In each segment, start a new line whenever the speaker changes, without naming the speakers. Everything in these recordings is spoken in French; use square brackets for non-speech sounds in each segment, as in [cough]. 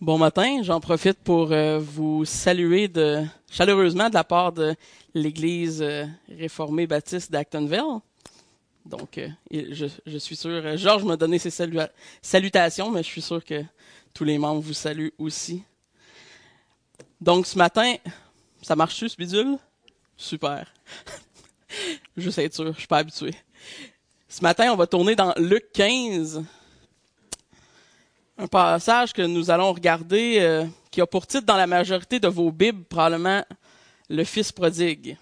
Bon matin, j'en profite pour euh, vous saluer chaleureusement de la part de l'Église euh, réformée baptiste d'Actonville. Donc, euh, je, je, suis sûr, Georges m'a donné ses salutations, mais je suis sûr que tous les membres vous saluent aussi. Donc, ce matin, ça marche-tu, ce bidule? Super. [laughs] Juste être sûr, je suis pas habitué. Ce matin, on va tourner dans Luc 15, un passage que nous allons regarder euh, qui a pour titre dans la majorité de vos Bibles probablement le Fils prodigue.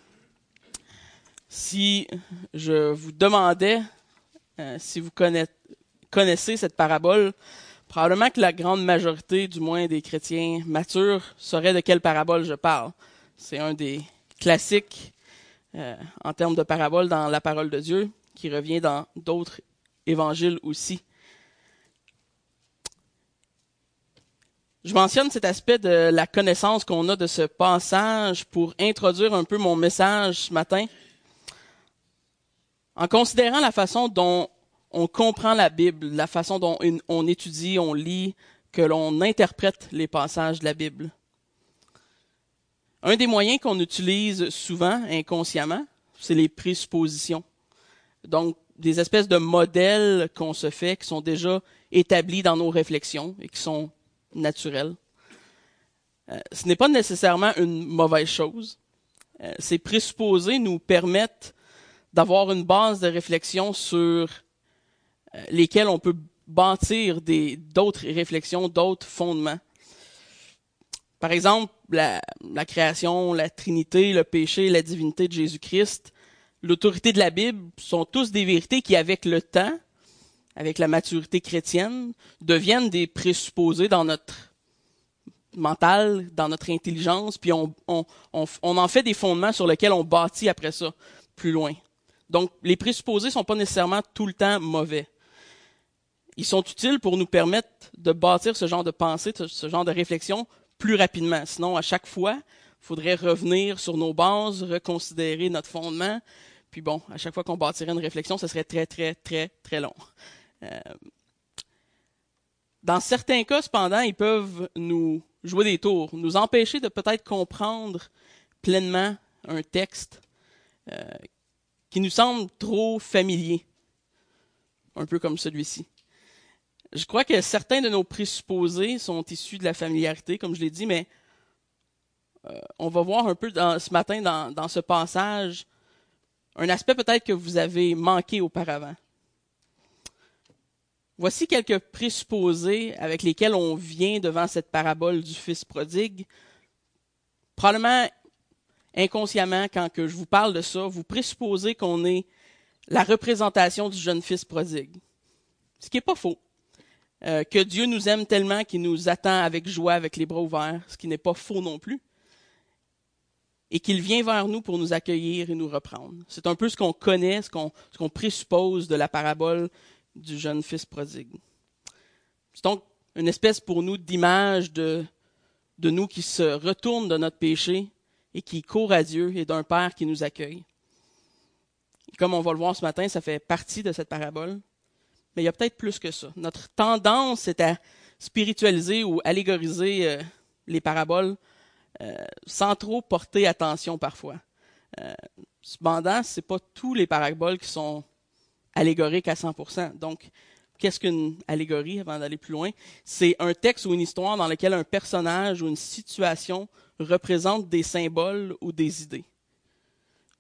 Si je vous demandais euh, si vous connaissez cette parabole, probablement que la grande majorité, du moins des chrétiens matures, saurait de quelle parabole je parle. C'est un des classiques euh, en termes de parabole dans la parole de Dieu, qui revient dans d'autres évangiles aussi. Je mentionne cet aspect de la connaissance qu'on a de ce passage pour introduire un peu mon message ce matin. En considérant la façon dont on comprend la Bible, la façon dont on étudie, on lit, que l'on interprète les passages de la Bible. Un des moyens qu'on utilise souvent inconsciemment, c'est les présuppositions. Donc, des espèces de modèles qu'on se fait, qui sont déjà établis dans nos réflexions et qui sont naturel. Euh, ce n'est pas nécessairement une mauvaise chose. Euh, ces présupposés nous permettent d'avoir une base de réflexion sur euh, lesquels on peut bâtir d'autres réflexions, d'autres fondements. Par exemple, la, la, création, la Trinité, le péché, la divinité de Jésus-Christ, l'autorité de la Bible sont tous des vérités qui, avec le temps, avec la maturité chrétienne, deviennent des présupposés dans notre mental, dans notre intelligence, puis on, on, on, en fait des fondements sur lesquels on bâtit après ça, plus loin. Donc, les présupposés sont pas nécessairement tout le temps mauvais. Ils sont utiles pour nous permettre de bâtir ce genre de pensée, ce genre de réflexion plus rapidement. Sinon, à chaque fois, il faudrait revenir sur nos bases, reconsidérer notre fondement. Puis bon, à chaque fois qu'on bâtirait une réflexion, ce serait très, très, très, très long. Euh, dans certains cas, cependant, ils peuvent nous jouer des tours, nous empêcher de peut-être comprendre pleinement un texte euh, qui nous semble trop familier, un peu comme celui-ci. Je crois que certains de nos présupposés sont issus de la familiarité, comme je l'ai dit, mais euh, on va voir un peu ce matin dans, dans ce passage un aspect peut-être que vous avez manqué auparavant. Voici quelques présupposés avec lesquels on vient devant cette parabole du Fils prodigue. Probablement inconsciemment, quand que je vous parle de ça, vous présupposez qu'on est la représentation du jeune Fils prodigue. Ce qui n'est pas faux. Euh, que Dieu nous aime tellement qu'il nous attend avec joie, avec les bras ouverts, ce qui n'est pas faux non plus. Et qu'il vient vers nous pour nous accueillir et nous reprendre. C'est un peu ce qu'on connaît, ce qu'on, ce qu'on présuppose de la parabole du jeune fils prodigue. C'est donc une espèce pour nous d'image de, nous qui se retournent de notre péché et qui courent à Dieu et d'un Père qui nous accueille. comme on va le voir ce matin, ça fait partie de cette parabole. Mais il y a peut-être plus que ça. Notre tendance, c'est à spiritualiser ou allégoriser euh, les paraboles euh, sans trop porter attention parfois. Euh, cependant, ce n'est pas tous les paraboles qui sont allégorique à 100%. Donc, qu'est-ce qu'une allégorie avant d'aller plus loin? C'est un texte ou une histoire dans lequel un personnage ou une situation représente des symboles ou des idées.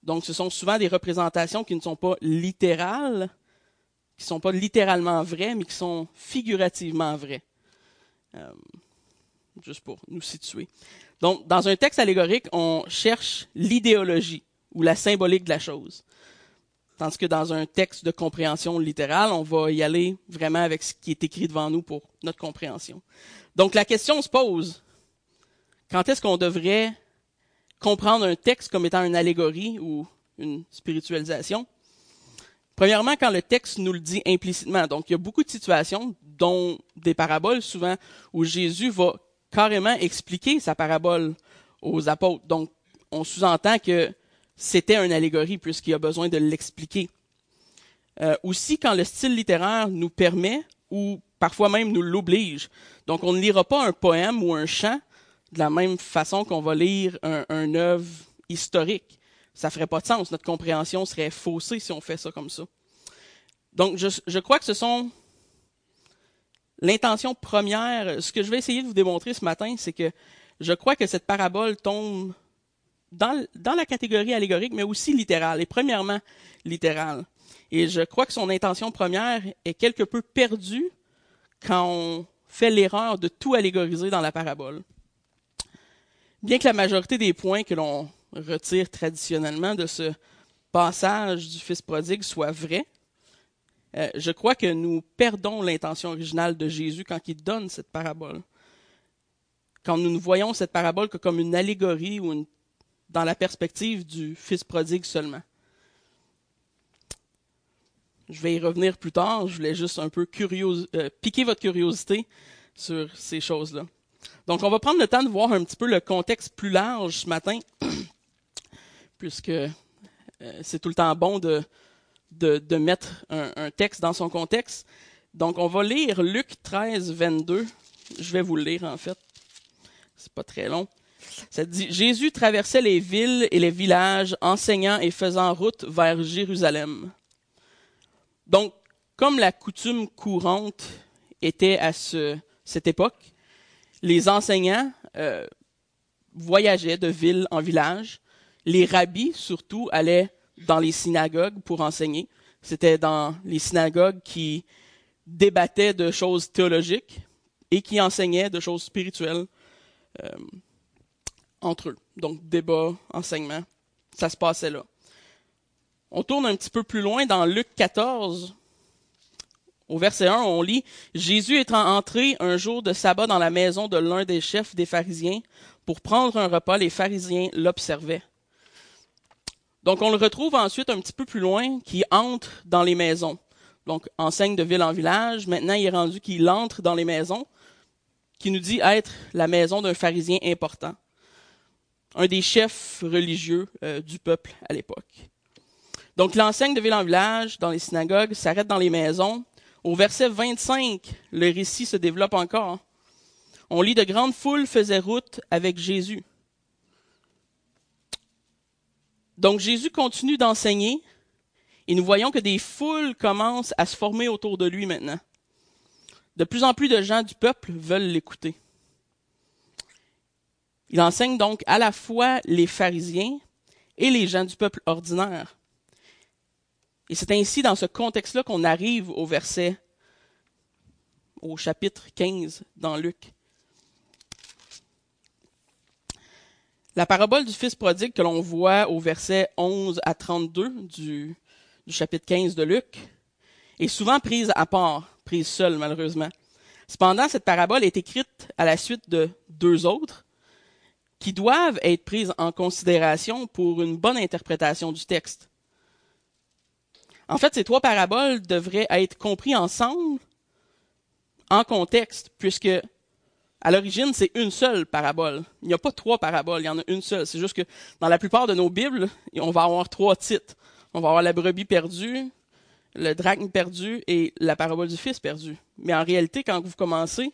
Donc, ce sont souvent des représentations qui ne sont pas littérales, qui ne sont pas littéralement vraies, mais qui sont figurativement vraies. Euh, juste pour nous situer. Donc, dans un texte allégorique, on cherche l'idéologie ou la symbolique de la chose. Tandis que dans un texte de compréhension littérale, on va y aller vraiment avec ce qui est écrit devant nous pour notre compréhension. Donc la question se pose, quand est-ce qu'on devrait comprendre un texte comme étant une allégorie ou une spiritualisation? Premièrement, quand le texte nous le dit implicitement. Donc, il y a beaucoup de situations, dont des paraboles souvent, où Jésus va carrément expliquer sa parabole aux apôtres. Donc, on sous-entend que c'était une allégorie puisqu'il a besoin de l'expliquer. Euh, aussi, quand le style littéraire nous permet, ou parfois même nous l'oblige. Donc on ne lira pas un poème ou un chant de la même façon qu'on va lire un, un œuvre historique. Ça ferait pas de sens. Notre compréhension serait faussée si on fait ça comme ça. Donc je, je crois que ce sont l'intention première. Ce que je vais essayer de vous démontrer ce matin, c'est que je crois que cette parabole tombe dans, la catégorie allégorique, mais aussi littérale, et premièrement littérale. Et je crois que son intention première est quelque peu perdue quand on fait l'erreur de tout allégoriser dans la parabole. Bien que la majorité des points que l'on retire traditionnellement de ce passage du Fils prodigue soient vrais, euh, je crois que nous perdons l'intention originale de Jésus quand il donne cette parabole. Quand nous ne voyons cette parabole que comme une allégorie ou une, dans la perspective du Fils prodigue seulement. Je vais y revenir plus tard. Je voulais juste un peu euh, piquer votre curiosité sur ces choses-là. Donc, on va prendre le temps de voir un petit peu le contexte plus large ce matin, [clears throat] puisque euh, c'est tout le temps bon de, de, mettre un, un, texte dans son contexte. Donc, on va lire Luc 13, 22. Je vais vous le lire, en fait. C'est pas très long. Jésus traversait les villes et les villages, enseignant et faisant route vers Jérusalem. Donc, comme la coutume courante était à ce, cette époque, les enseignants euh, voyageaient de ville en village. Les rabbis, surtout, allaient dans les synagogues pour enseigner. C'était dans les synagogues qui débattaient de choses théologiques et qui enseignaient de choses spirituelles euh, entre eux. Donc, débat, enseignement, ça se passait là. On tourne un petit peu plus loin dans Luc 14. Au verset 1, on lit Jésus étant entré un jour de sabbat dans la maison de l'un des chefs des pharisiens pour prendre un repas, les pharisiens l'observaient. Donc on le retrouve ensuite un petit peu plus loin qui entre dans les maisons. Donc enseigne de ville en village, maintenant il est rendu qu'il entre dans les maisons, qui nous dit être la maison d'un pharisien important, un des chefs religieux euh, du peuple à l'époque. Donc l'enseigne de ville en village, dans les synagogues, s'arrête dans les maisons. Au verset 25, le récit se développe encore. On lit de grandes foules faisaient route avec Jésus. Donc Jésus continue d'enseigner et nous voyons que des foules commencent à se former autour de lui maintenant. De plus en plus de gens du peuple veulent l'écouter. Il enseigne donc à la fois les pharisiens et les gens du peuple ordinaire. Et c'est ainsi dans ce contexte-là qu'on arrive au verset, au chapitre 15 dans Luc. La parabole du Fils prodigue que l'on voit au verset 11 à 32 du, du chapitre 15 de Luc est souvent prise à part, prise seule malheureusement. Cependant, cette parabole est écrite à la suite de deux autres qui doivent être prises en considération pour une bonne interprétation du texte. En fait, ces trois paraboles devraient être compris ensemble en contexte, puisque à l'origine, c'est une seule parabole. Il n'y a pas trois paraboles, il y en a une seule. C'est juste que dans la plupart de nos Bibles, on va avoir trois titres. On va avoir la brebis perdue, le drachme perdu et la parabole du fils perdu. Mais en réalité, quand vous commencez,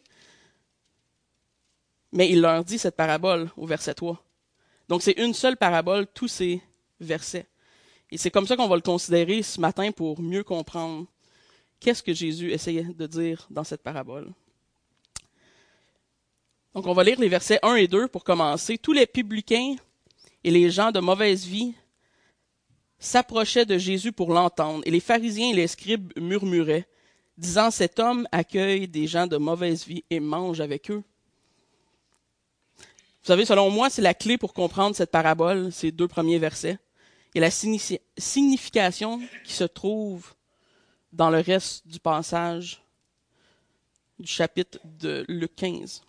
mais il leur dit cette parabole au verset 3. Donc c'est une seule parabole, tous ces versets. Et c'est comme ça qu'on va le considérer ce matin pour mieux comprendre qu'est-ce que Jésus essayait de dire dans cette parabole. Donc on va lire les versets 1 et 2 pour commencer. Tous les publicains et les gens de mauvaise vie s'approchaient de Jésus pour l'entendre, et les pharisiens et les scribes murmuraient, disant Cet homme accueille des gens de mauvaise vie et mange avec eux. Vous savez, selon moi, c'est la clé pour comprendre cette parabole, ces deux premiers versets et la signification qui se trouve dans le reste du passage du chapitre de Luc 15.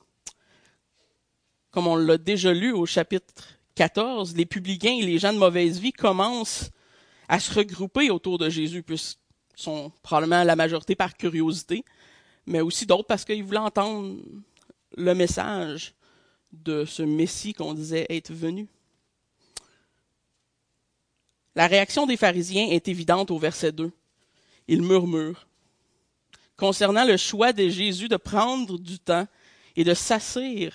Comme on l'a déjà lu au chapitre 14, les publicains et les gens de mauvaise vie commencent à se regrouper autour de Jésus, puisqu'ils sont probablement la majorité par curiosité, mais aussi d'autres parce qu'ils voulaient entendre le message de ce Messie qu'on disait être venu. La réaction des pharisiens est évidente au verset 2. Ils murmurent. concernant le choix de Jésus de prendre du temps et de s'asseoir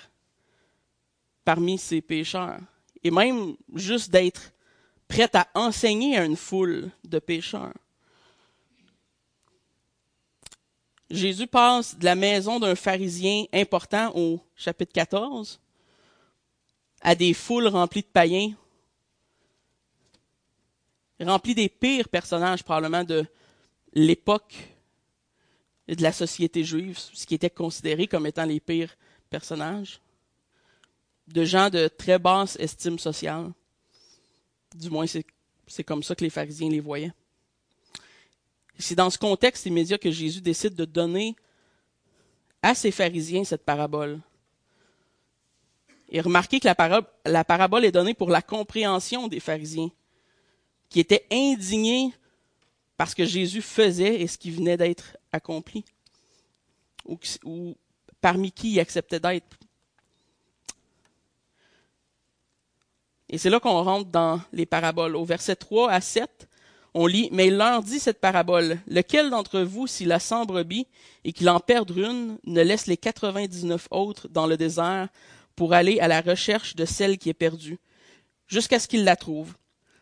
parmi ces pécheurs, et même juste d'être prêt à enseigner à une foule de pécheurs. Jésus passe de la maison d'un pharisien important au chapitre 14 à des foules remplies de païens, remplies des pires personnages probablement de l'époque et de la société juive, ce qui était considéré comme étant les pires personnages, de gens de très basse estime sociale. Du moins, c'est comme ça que les pharisiens les voyaient. C'est dans ce contexte immédiat que Jésus décide de donner à ses pharisiens cette parabole. Et remarquez que la parabole, est donnée pour la compréhension des pharisiens, qui étaient indignés parce que Jésus faisait et ce qui venait d'être accompli, ou, parmi qui il acceptait d'être. Et c'est là qu'on rentre dans les paraboles. Au verset 3 à 7, on lit, mais il leur dit cette parabole, lequel d'entre vous, s'il a cent brebis et qu'il en perde une, ne laisse les quatre-vingt-dix-neuf autres dans le désert pour aller à la recherche de celle qui est perdue, jusqu'à ce qu'il la trouve.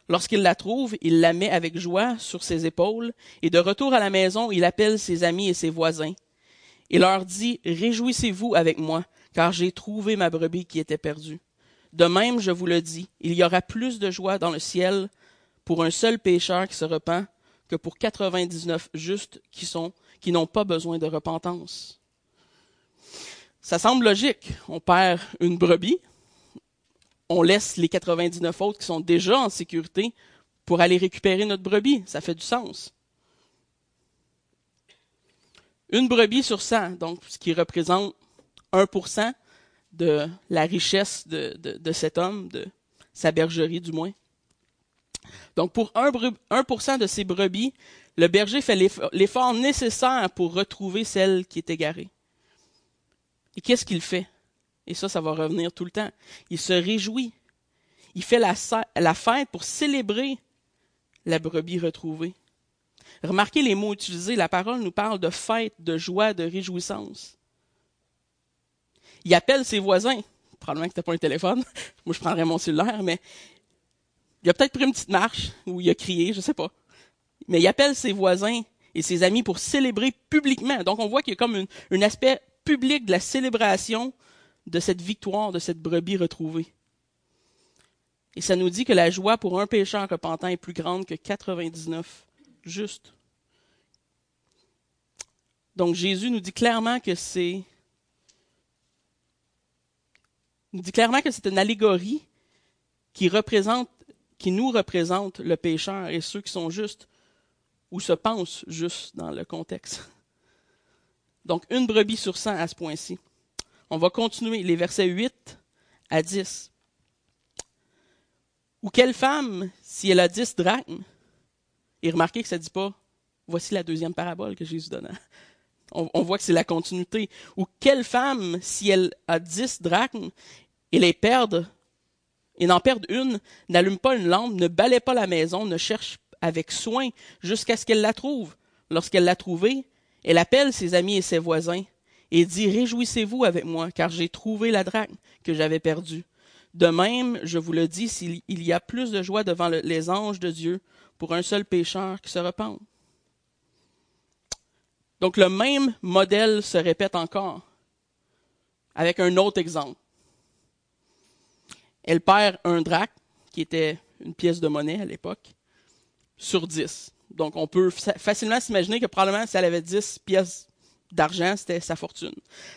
Lorsqu'il la trouve, il la met avec joie sur ses épaules, et de retour à la maison, il appelle ses amis et ses voisins, et leur dit, Réjouissez-vous avec moi, car j'ai trouvé ma brebis qui était perdue. De même, je vous le dis, il y aura plus de joie dans le ciel pour un seul pécheur qui se repent que pour 99 justes qui sont qui n'ont pas besoin de repentance. Ça semble logique. On perd une brebis, on laisse les 99 autres qui sont déjà en sécurité pour aller récupérer notre brebis. Ça fait du sens. Une brebis sur 100, donc ce qui représente 1% de la richesse de, cet homme, de sa bergerie du moins. Donc, pour 1%, de ces brebis, le berger fait l'effort nécessaire pour retrouver celle qui est égarée. Et qu'est-ce qu'il fait? Et ça, ça va revenir tout le temps. Il se réjouit. Il fait la, fête pour célébrer la brebis retrouvée. Remarquez les mots utilisés. La parole nous parle de fête, de joie, de réjouissance. Il appelle ses voisins. Probablement que c'était pas un téléphone. [laughs] Moi, je prendrais mon cellulaire, mais il a peut-être pris une petite marche où il a crié, je sais pas. Mais il appelle ses voisins et ses amis pour célébrer publiquement. Donc on voit qu'il y a comme un aspect public de la célébration de cette victoire, de cette brebis retrouvée. Et ça nous dit que la joie pour un pécheur repentant est plus grande que 99 justes. Donc Jésus nous dit clairement que c'est nous dit clairement que c'est une allégorie qui représente qui nous représente le pécheur et ceux qui sont justes ou se pensent justes dans le contexte. Donc, une brebis sur cent à ce point-ci. On va continuer les versets 8 à 10. Ou quelle femme, si elle a dix drachmes, et remarquez que ça ne dit pas, voici la deuxième parabole que Jésus donne. On, on voit que c'est la continuité. Ou quelle femme, si elle a dix drachmes, et les perd et n'en perdre une, n'allume pas une lampe, ne balaie pas la maison, ne cherche avec soin jusqu'à ce qu'elle la trouve. Lorsqu'elle l'a trouvée, elle appelle ses amis et ses voisins et dit Réjouissez-vous avec moi, car j'ai trouvé la drachme que j'avais perdue. De même, je vous le dis, s'il y a plus de joie devant les anges de Dieu pour un seul pécheur qui se repent. Donc le même modèle se répète encore, avec un autre exemple elle perd un drac, qui était une pièce de monnaie à l'époque, sur 10. Donc, on peut facilement s'imaginer que probablement, si elle avait 10 pièces d'argent, c'était sa fortune.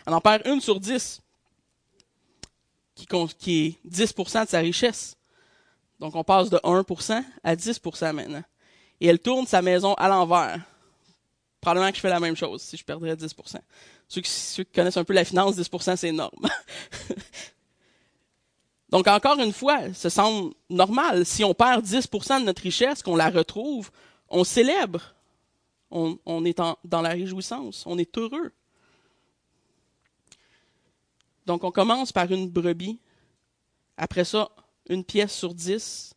Elle en perd une sur 10, qui, est 10% de sa richesse. Donc, on passe de 1% à 10% maintenant. Et elle tourne sa maison à l'envers. Probablement que je fais la même chose si je perdrais 10 ceux qui, ceux qui connaissent un peu la finance, 10% c'est énorme. [laughs] Donc, encore une fois, ce semble normal. Si on perd 10% de notre richesse, qu'on la retrouve, on célèbre. On, est dans la réjouissance. On est heureux. Donc, on commence par une brebis. Après ça, une pièce sur dix.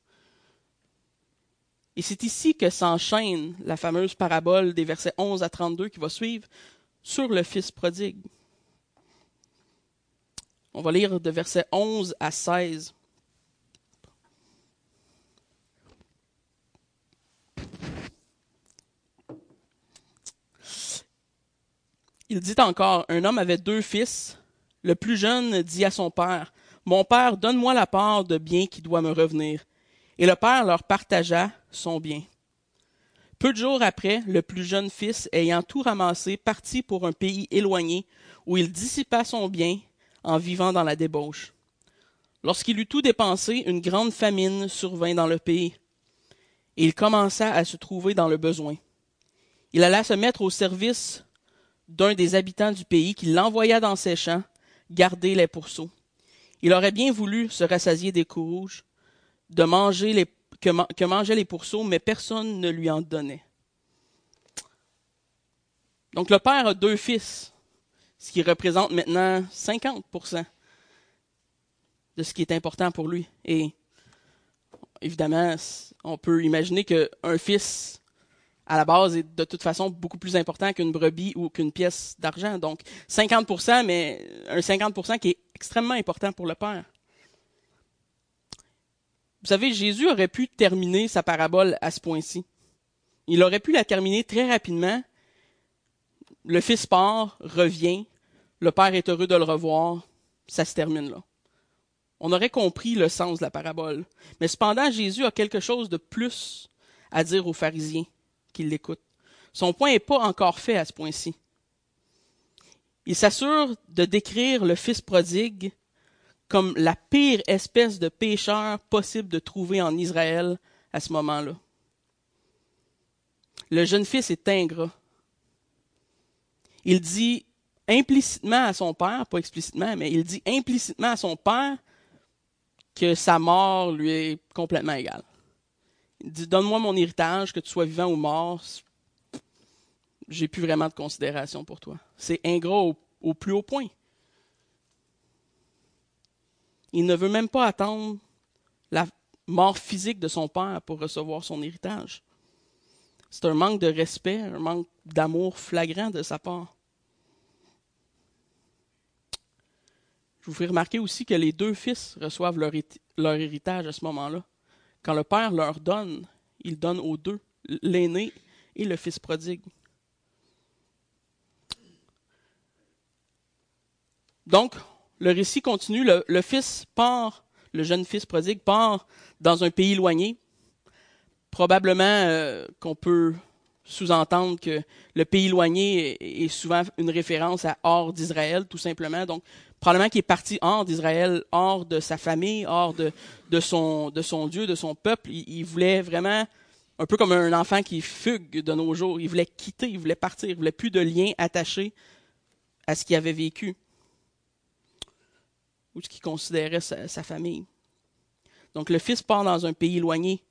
Et c'est ici que s'enchaîne la fameuse parabole des versets 11 à 32 qui va suivre, sur le Fils prodigue. On va lire de versets 11 à 16. Il dit encore, un homme avait deux fils. Le plus jeune dit à son père, Mon père, donne-moi la part de bien qui doit me revenir. Et le père leur partagea son bien. Peu de jours après, le plus jeune fils, ayant tout ramassé, partit pour un pays éloigné, où il dissipa son bien en vivant dans la débauche. Lorsqu'il eut tout dépensé, une grande famine survint dans le pays, et il commença à se trouver dans le besoin. Il alla se mettre au service d'un des habitants du pays qui l'envoya dans ses champs garder les pourceaux. Il aurait bien voulu se rassasier des coups de manger que, que mangeaient les pourceaux, mais personne ne lui en donnait. Donc le père a deux fils, ce qui représente maintenant 50% de ce qui est important pour lui. Et évidemment, on peut imaginer qu'un fils à la base est de toute façon beaucoup plus important qu'une brebis ou qu'une pièce d'argent. Donc 50%, mais un 50% qui est extrêmement important pour le Père. Vous savez, Jésus aurait pu terminer sa parabole à ce point-ci. Il aurait pu la terminer très rapidement. Le Fils part, revient, le Père est heureux de le revoir, ça se termine là. On aurait compris le sens de la parabole. Mais cependant, Jésus a quelque chose de plus à dire aux pharisiens qu'il l'écoute. Son point n'est pas encore fait à ce point-ci. Il s'assure de décrire le fils prodigue comme la pire espèce de pécheur possible de trouver en Israël à ce moment-là. Le jeune fils est ingrat. Il dit implicitement à son père, pas explicitement, mais il dit implicitement à son père que sa mort lui est complètement égale. Donne-moi mon héritage, que tu sois vivant ou mort. J'ai plus vraiment de considération pour toi. C'est ingrat au, plus haut point. Il ne veut même pas attendre la mort physique de son père pour recevoir son héritage. C'est un manque de respect, un manque d'amour flagrant de sa part. Je vous ferai remarquer aussi que les deux fils reçoivent leur héritage à ce moment-là. Quand le Père leur donne, il donne aux deux, l'aîné et le fils prodigue. Donc, le récit continue. Le, fils part, le jeune fils prodigue part dans un pays éloigné. Probablement euh, qu'on peut sous-entendre que le pays éloigné est, souvent une référence à hors d'Israël, tout simplement. Donc, probablement qu'il est parti hors d'Israël, hors de sa famille, hors de, son, Dieu, de son peuple. Il, voulait vraiment, un peu comme un enfant qui fugue de nos jours, il voulait quitter, il voulait partir, il voulait plus de lien attaché à ce qu'il avait vécu ou ce qu'il considérait sa, famille. Donc le fils part dans un pays éloigné,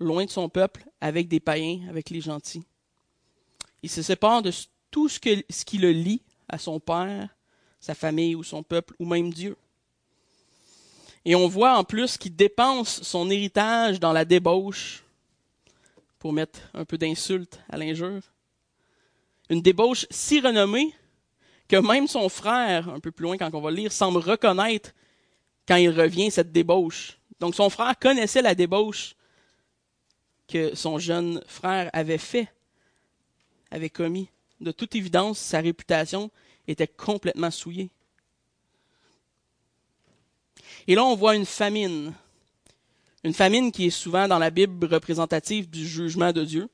loin de son peuple, avec des païens, avec les gentils. Il se sépare de tout ce, ce qui le lie à son père, sa famille ou son peuple, ou même Dieu. Et on voit en plus qu'il dépense son héritage dans la débauche, pour mettre un peu d'insulte à l'injure. Une débauche si renommée que même son frère, un peu plus loin quand on va le lire, semble reconnaître quand il revient cette débauche. Donc son frère connaissait la débauche que son jeune frère avait fait, avait commis. De toute évidence, sa réputation était complètement souillé. Et là, on voit une famine. Une famine qui est souvent dans la Bible représentative du jugement de Dieu.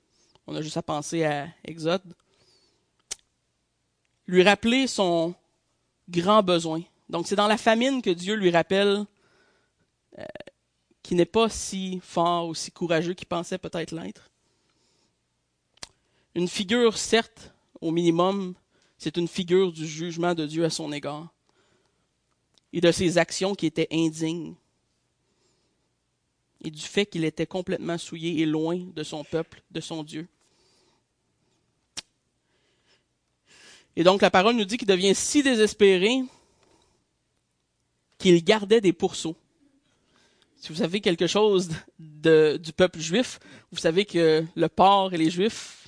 On a juste à penser à Exode. Lui rappeler son grand besoin. Donc c'est dans la famine que Dieu lui rappelle euh, qu'il n'est pas si fort ou si courageux qu'il pensait peut-être l'être. Une figure, certes, au minimum, c'est une figure du jugement de Dieu à son égard et de ses actions qui étaient indignes et du fait qu'il était complètement souillé et loin de son peuple, de son Dieu. Et donc la parole nous dit qu'il devient si désespéré qu'il gardait des pourceaux. Si vous savez quelque chose du peuple juif, vous savez que le porc et les juifs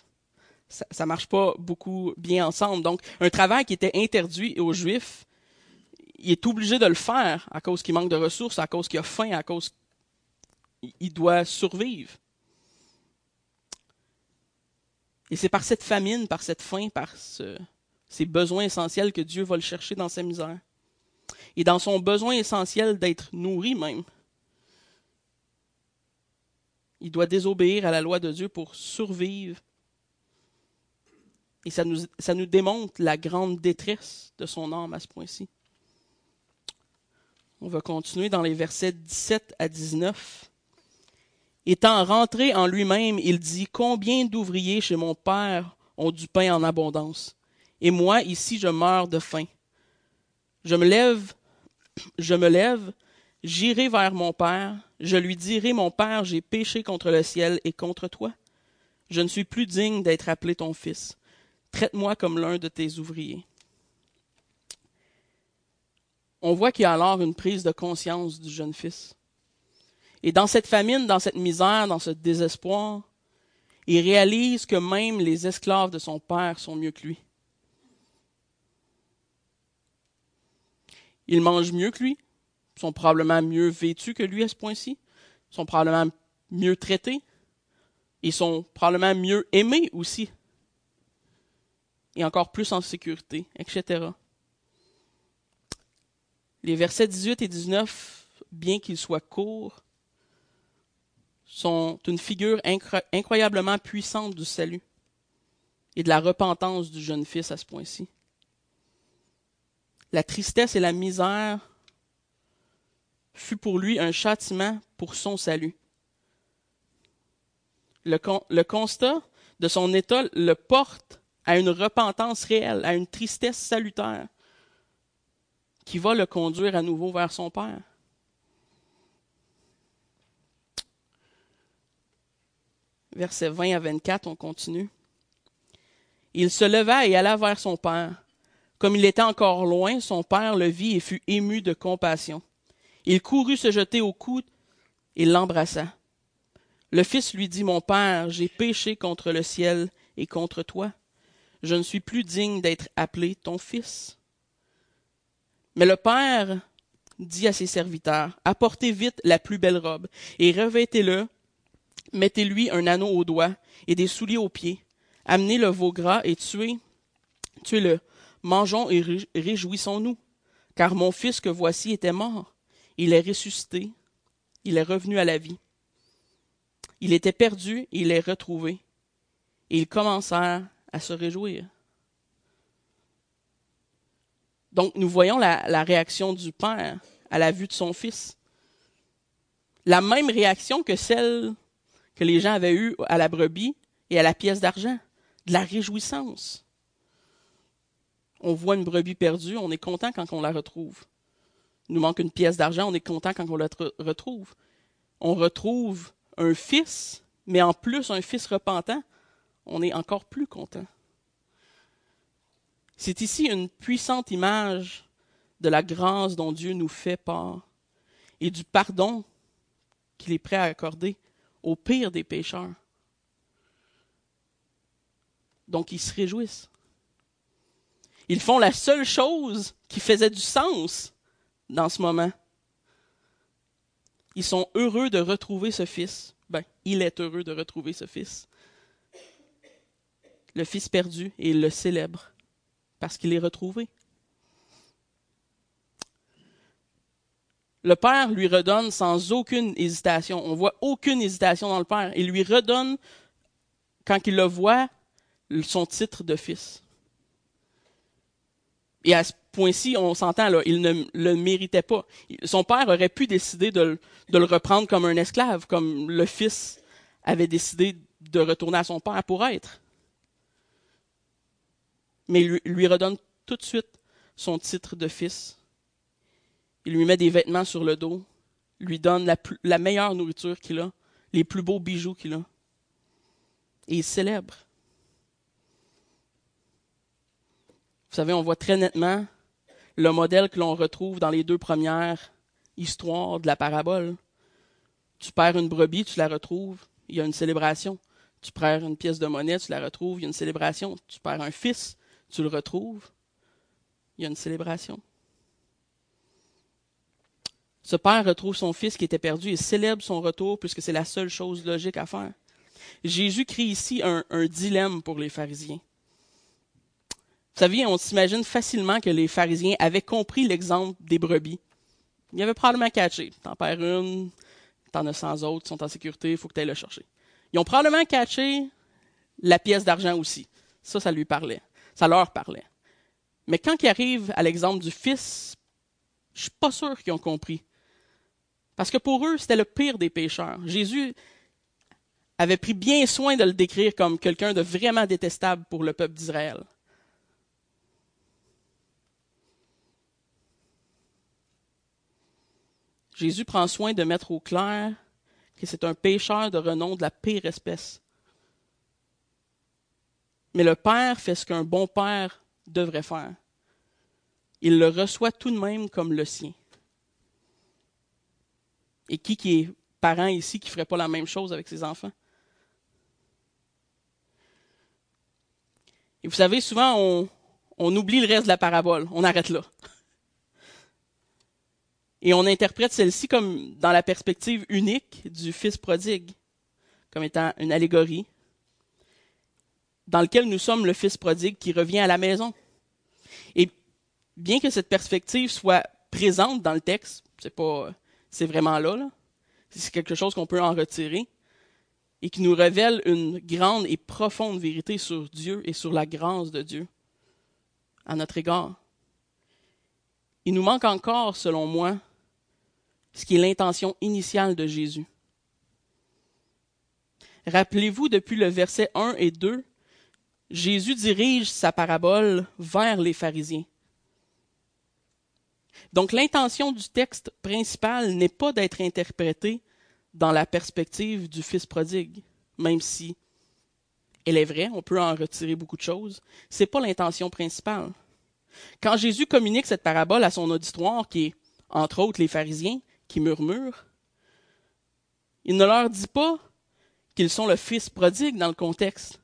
ça, ça marche pas beaucoup bien ensemble. Donc, un travail qui était interdit aux Juifs, il est obligé de le faire à cause qu'il manque de ressources, à cause qu'il a faim, à cause qu'il doit survivre. Et c'est par cette famine, par cette faim, par ces besoins essentiels que Dieu va le chercher dans sa misère. Et dans son besoin essentiel d'être nourri même. Il doit désobéir à la loi de Dieu pour survivre. Et ça nous, démontre la grande détresse de son âme à ce point-ci. On va continuer dans les versets 17 à 19. Étant rentré en lui-même, il dit, Combien d'ouvriers chez mon Père ont du pain en abondance, et moi ici je meurs de faim. Je me lève, [clears throat] je me lève, j'irai vers mon Père, je lui dirai, Mon Père, j'ai péché contre le ciel et contre toi. Je ne suis plus digne d'être appelé ton fils. Traite-moi comme l'un de tes ouvriers. On voit qu'il y a alors une prise de conscience du jeune fils. Et dans cette famine, dans cette misère, dans ce désespoir, il réalise que même les esclaves de son père sont mieux que lui. Ils mangent mieux que lui, sont probablement mieux vêtus que lui à ce point-ci, sont probablement mieux traités, ils sont probablement mieux aimés aussi, et encore plus en sécurité, etc. Les versets 18 et 19, bien qu'ils soient courts, sont une figure incroyablement puissante du salut et de la repentance du jeune fils à ce point-ci. La tristesse et la misère fut pour lui un châtiment pour son salut. Le, le constat de son état le porte à une repentance réelle, à une tristesse salutaire, qui va le conduire à nouveau vers son Père. versets 20 à 24, on continue. Il se leva et alla vers son père. Comme il était encore loin, son père le vit et fut ému de compassion. Il courut se jeter au cou et l'embrassa. Le fils lui dit, Mon père, j'ai péché contre le ciel et contre toi. Je ne suis plus digne d'être appelé ton fils. Mais le père dit à ses serviteurs, Apportez vite la plus belle robe et revêtez-le Mettez-lui un anneau au doigt et des souliers aux pieds. Amenez le veau gras et tuez, tuez-le. Mangeons et réjouissons-nous, car mon fils que voici était mort. Il est ressuscité. Il est revenu à la vie. Il était perdu il est retrouvé. Et ils commencèrent à se réjouir. Donc nous voyons la, réaction du père à la vue de son fils. La même réaction que celle que les gens avaient eu à la brebis et à la pièce d'argent, de la réjouissance. On voit une brebis perdue, on est content quand on la retrouve. Il nous manque une pièce d'argent, on est content quand on la retrouve. On retrouve un fils, mais en plus un fils repentant, on est encore plus content. C'est ici une puissante image de la grâce dont Dieu nous fait part et du pardon qu'il est prêt à accorder au pire des pécheurs. Donc ils se réjouissent. Ils font la seule chose qui faisait du sens dans ce moment. Ils sont heureux de retrouver ce fils. Ben, il est heureux de retrouver ce fils. Le fils perdu, et il le célèbre parce qu'il est retrouvé. le père lui redonne sans aucune hésitation. On voit aucune hésitation dans le père. Il lui redonne, quand il le voit, son titre de fils. Et à ce point-ci, on s'entend, il ne le méritait pas. Son père aurait pu décider de, le reprendre comme un esclave, comme le fils avait décidé de retourner à son père pour être. Mais il lui redonne tout de suite son titre de fils il lui met des vêtements sur le dos, lui donne la, la meilleure nourriture qu'il a, les plus beaux bijoux qu'il a. Et il célèbre. Vous savez, on voit très nettement le modèle que l'on retrouve dans les deux premières histoires de la parabole. Tu perds une brebis, tu la retrouves, il y a une célébration. tu perds une pièce de monnaie, tu la retrouves, il y a une célébration. Tu perds un fils, tu le retrouves, il y a une célébration. Ce père retrouve son fils qui était perdu et célèbre son retour puisque c'est la seule chose logique à faire. Jésus crée ici un, dilemme pour les pharisiens. Vous savez, on s'imagine facilement que les pharisiens avaient compris l'exemple des brebis. Ils avaient probablement catché. T'en perds une, t'en as 100 autres, sont en sécurité, il faut que tu ailles le chercher. Ils ont probablement catché la pièce d'argent aussi. Ça, ça lui parlait. Ça leur parlait. Mais quand ils arrivent à l'exemple du fils, je suis pas sûr qu'ils ont compris. Parce que pour eux, c'était le pire des pécheurs. Jésus avait pris bien soin de le décrire comme quelqu'un de vraiment détestable pour le peuple d'Israël. Jésus prend soin de mettre au clair que c'est un pécheur de renom de la pire espèce. Mais le Père fait ce qu'un bon Père devrait faire. Il le reçoit tout de même comme le sien. Et qui qui est parent ici qui ne ferait pas la même chose avec ses enfants? Et vous savez, souvent, on, on oublie le reste de la parabole. On arrête là. Et on interprète celle-ci comme dans la perspective unique du Fils prodigue, comme étant une allégorie, dans lequel nous sommes le Fils prodigue qui revient à la maison. Et bien que cette perspective soit présente dans le texte, c'est pas c'est vraiment là, là. C'est quelque chose qu'on peut en retirer et qui nous révèle une grande et profonde vérité sur Dieu et sur la grâce de Dieu à notre égard. Il nous manque encore, selon moi, ce qui est l'intention initiale de Jésus. Rappelez-vous, depuis le verset 1 et 2, Jésus dirige sa parabole vers les pharisiens. Donc l'intention du texte principal n'est pas d'être interprété dans la perspective du fils prodigue, même si elle est vraie, on peut en retirer beaucoup de choses. C'est pas l'intention principale. Quand Jésus communique cette parabole à son auditoire, qui est entre autres les pharisiens, qui murmurent, il ne leur dit pas qu'ils sont le fils prodigue dans le contexte.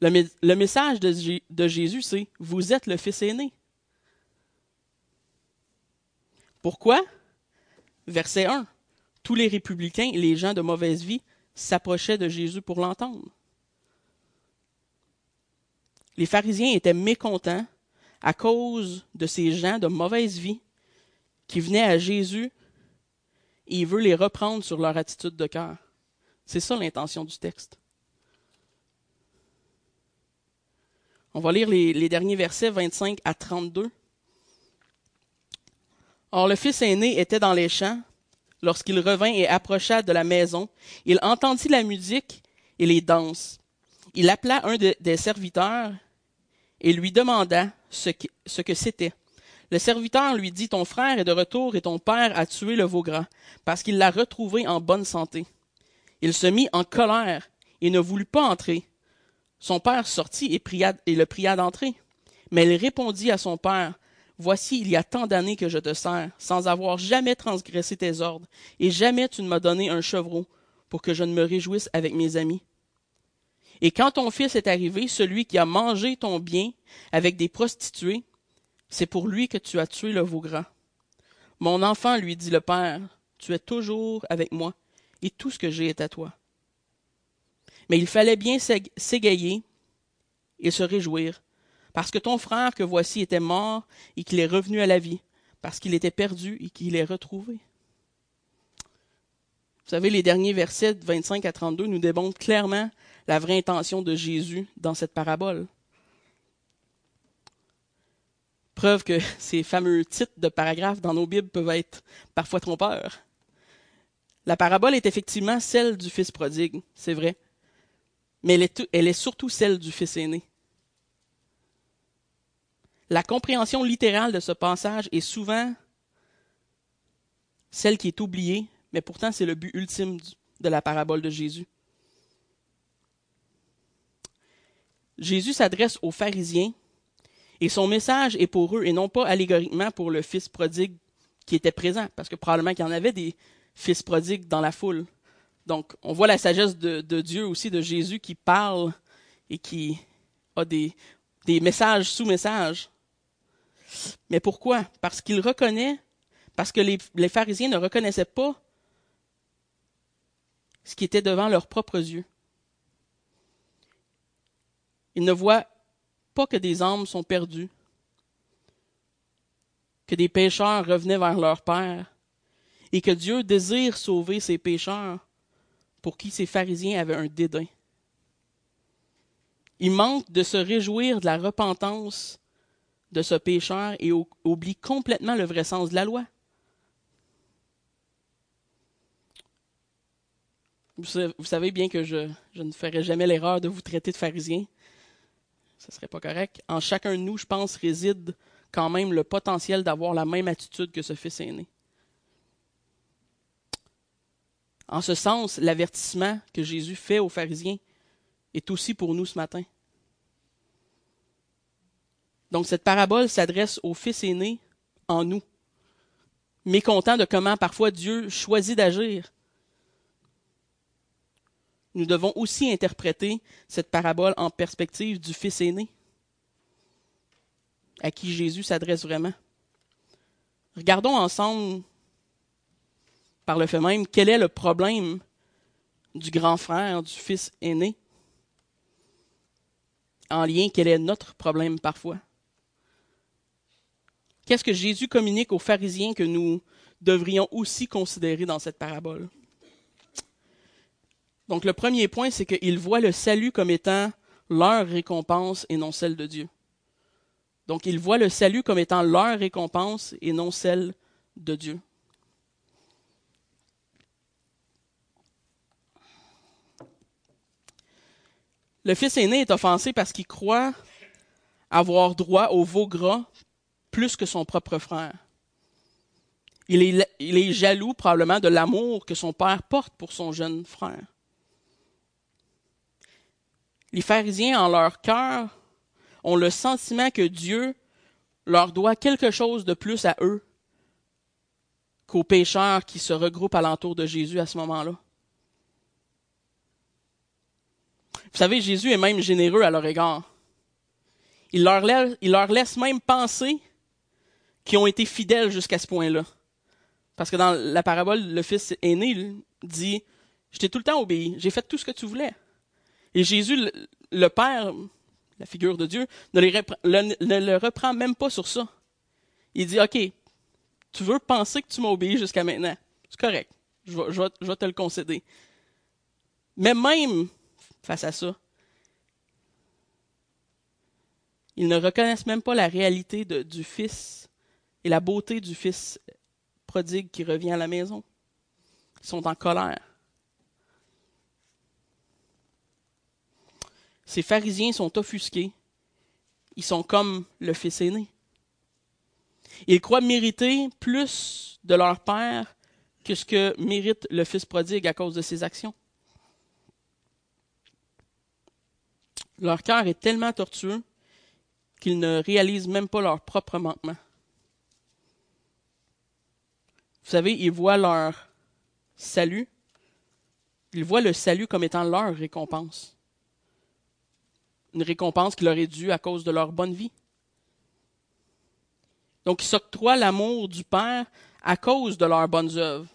Le, message de, Jésus, c'est Vous êtes le fils aîné. Pourquoi? Verset 1. Tous les républicains et les gens de mauvaise vie s'approchaient de Jésus pour l'entendre. Les pharisiens étaient mécontents à cause de ces gens de mauvaise vie qui venaient à Jésus et il veut les reprendre sur leur attitude de cœur. C'est ça l'intention du texte. On va lire les, derniers versets 25 à 32. Or le fils aîné était dans les champs lorsqu'il revint et approcha de la maison. Il entendit la musique et les danses. Il appela un des serviteurs et lui demanda ce que c'était. Le serviteur lui dit, Ton frère est de retour et ton père a tué le veau gras, parce qu'il l'a retrouvé en bonne santé. Il se mit en colère et ne voulut pas entrer. Son père sortit et, le pria d'entrer. Mais il répondit à son père, Voici, il y a tant d'années que je te sers, sans avoir jamais transgressé tes ordres, et jamais tu ne m'as donné un chevreau, pour que je ne me réjouisse avec mes amis. Et quand ton fils est arrivé, celui qui a mangé ton bien avec des prostituées, c'est pour lui que tu as tué le veau gras. Mon enfant, lui dit le père, tu es toujours avec moi, et tout ce que j'ai est à toi. Mais il fallait bien s'égayer et se réjouir, parce que ton frère que voici était mort et qu'il est revenu à la vie, parce qu'il était perdu et qu'il est retrouvé. Vous savez, les derniers versets de 25 à 32 nous démontrent clairement la vraie intention de Jésus dans cette parabole. Preuve que [laughs] ces fameux titres de paragraphes dans nos Bibles peuvent être parfois trompeurs. La parabole est effectivement celle du fils prodigue, c'est vrai, mais elle est, surtout celle du fils aîné. La compréhension littérale de ce passage est souvent celle qui est oubliée, mais pourtant c'est le but ultime de la parabole de Jésus. Jésus s'adresse aux pharisiens et son message est pour eux et non pas allégoriquement pour le fils prodigue qui était présent, parce que probablement qu'il y en avait des fils prodigues dans la foule. Donc, on voit la sagesse de, Dieu aussi, de Jésus qui parle et qui a des, messages sous messages. Mais pourquoi? Parce qu'il reconnaît, parce que les, les pharisiens ne reconnaissaient pas ce qui était devant leurs propres yeux. Ils ne voient pas que des âmes sont perdues, que des pécheurs revenaient vers leur Père, et que Dieu désire sauver ces pécheurs pour qui ces pharisiens avaient un dédain. Ils manquent de se réjouir de la repentance de ce pécheur et oublient complètement le vrai sens de la loi. Vous savez bien que je, ne ferai jamais l'erreur de vous traiter de pharisien. Ce ne serait pas correct. En chacun de nous, je pense, réside quand même le potentiel d'avoir la même attitude que ce fils aîné. En ce sens, l'avertissement que Jésus fait aux pharisiens est aussi pour nous ce matin. Donc cette parabole s'adresse au fils aîné en nous, mécontent de comment parfois Dieu choisit d'agir nous devons aussi interpréter cette parabole en perspective du Fils aîné, à qui Jésus s'adresse vraiment. Regardons ensemble, par le fait même, quel est le problème du grand frère, du Fils aîné, en lien, quel est notre problème parfois? Qu'est-ce que Jésus communique aux pharisiens que nous devrions aussi considérer dans cette parabole? Donc le premier point, c'est qu'ils voient le salut comme étant leur récompense et non celle de Dieu. Donc ils voient le salut comme étant leur récompense et non celle de Dieu. Le fils aîné est offensé parce qu'il croit avoir droit au veau gras plus que son propre frère. Il est, jaloux probablement de l'amour que son père porte pour son jeune frère. Les pharisiens, en leur cœur, ont le sentiment que Dieu leur doit quelque chose de plus à eux qu'aux pécheurs qui se regroupent alentour de Jésus à ce moment-là. Vous savez, Jésus est même généreux à leur égard. Il leur, laisse, même penser qu'ils ont été fidèles jusqu'à ce point-là. Parce que dans la parabole, le fils aîné dit, je t'ai tout le temps obéi, j'ai fait tout ce que tu voulais. Et Jésus, le, Père, la figure de Dieu, ne, le, reprend même pas sur ça. Il dit, OK, tu veux penser que tu m'as obéi jusqu'à maintenant. C'est correct. Je vais, te le concéder. Mais même face à ça, ils ne reconnaissent même pas la réalité du Fils et la beauté du Fils prodigue qui revient à la maison. Ils sont en colère. Ces pharisiens sont offusqués. Ils sont comme le fils aîné. Ils croient mériter plus de leur père que ce que mérite le fils prodigue à cause de ses actions. Leur cœur est tellement tortueux qu'ils ne réalisent même pas leur propre manquement. Vous savez, ils voient leur salut, ils voient le salut comme étant leur récompense une récompense qui leur est due à cause de leur bonne vie. Donc, ils s'octroient l'amour du Père à cause de leurs bonnes œuvres.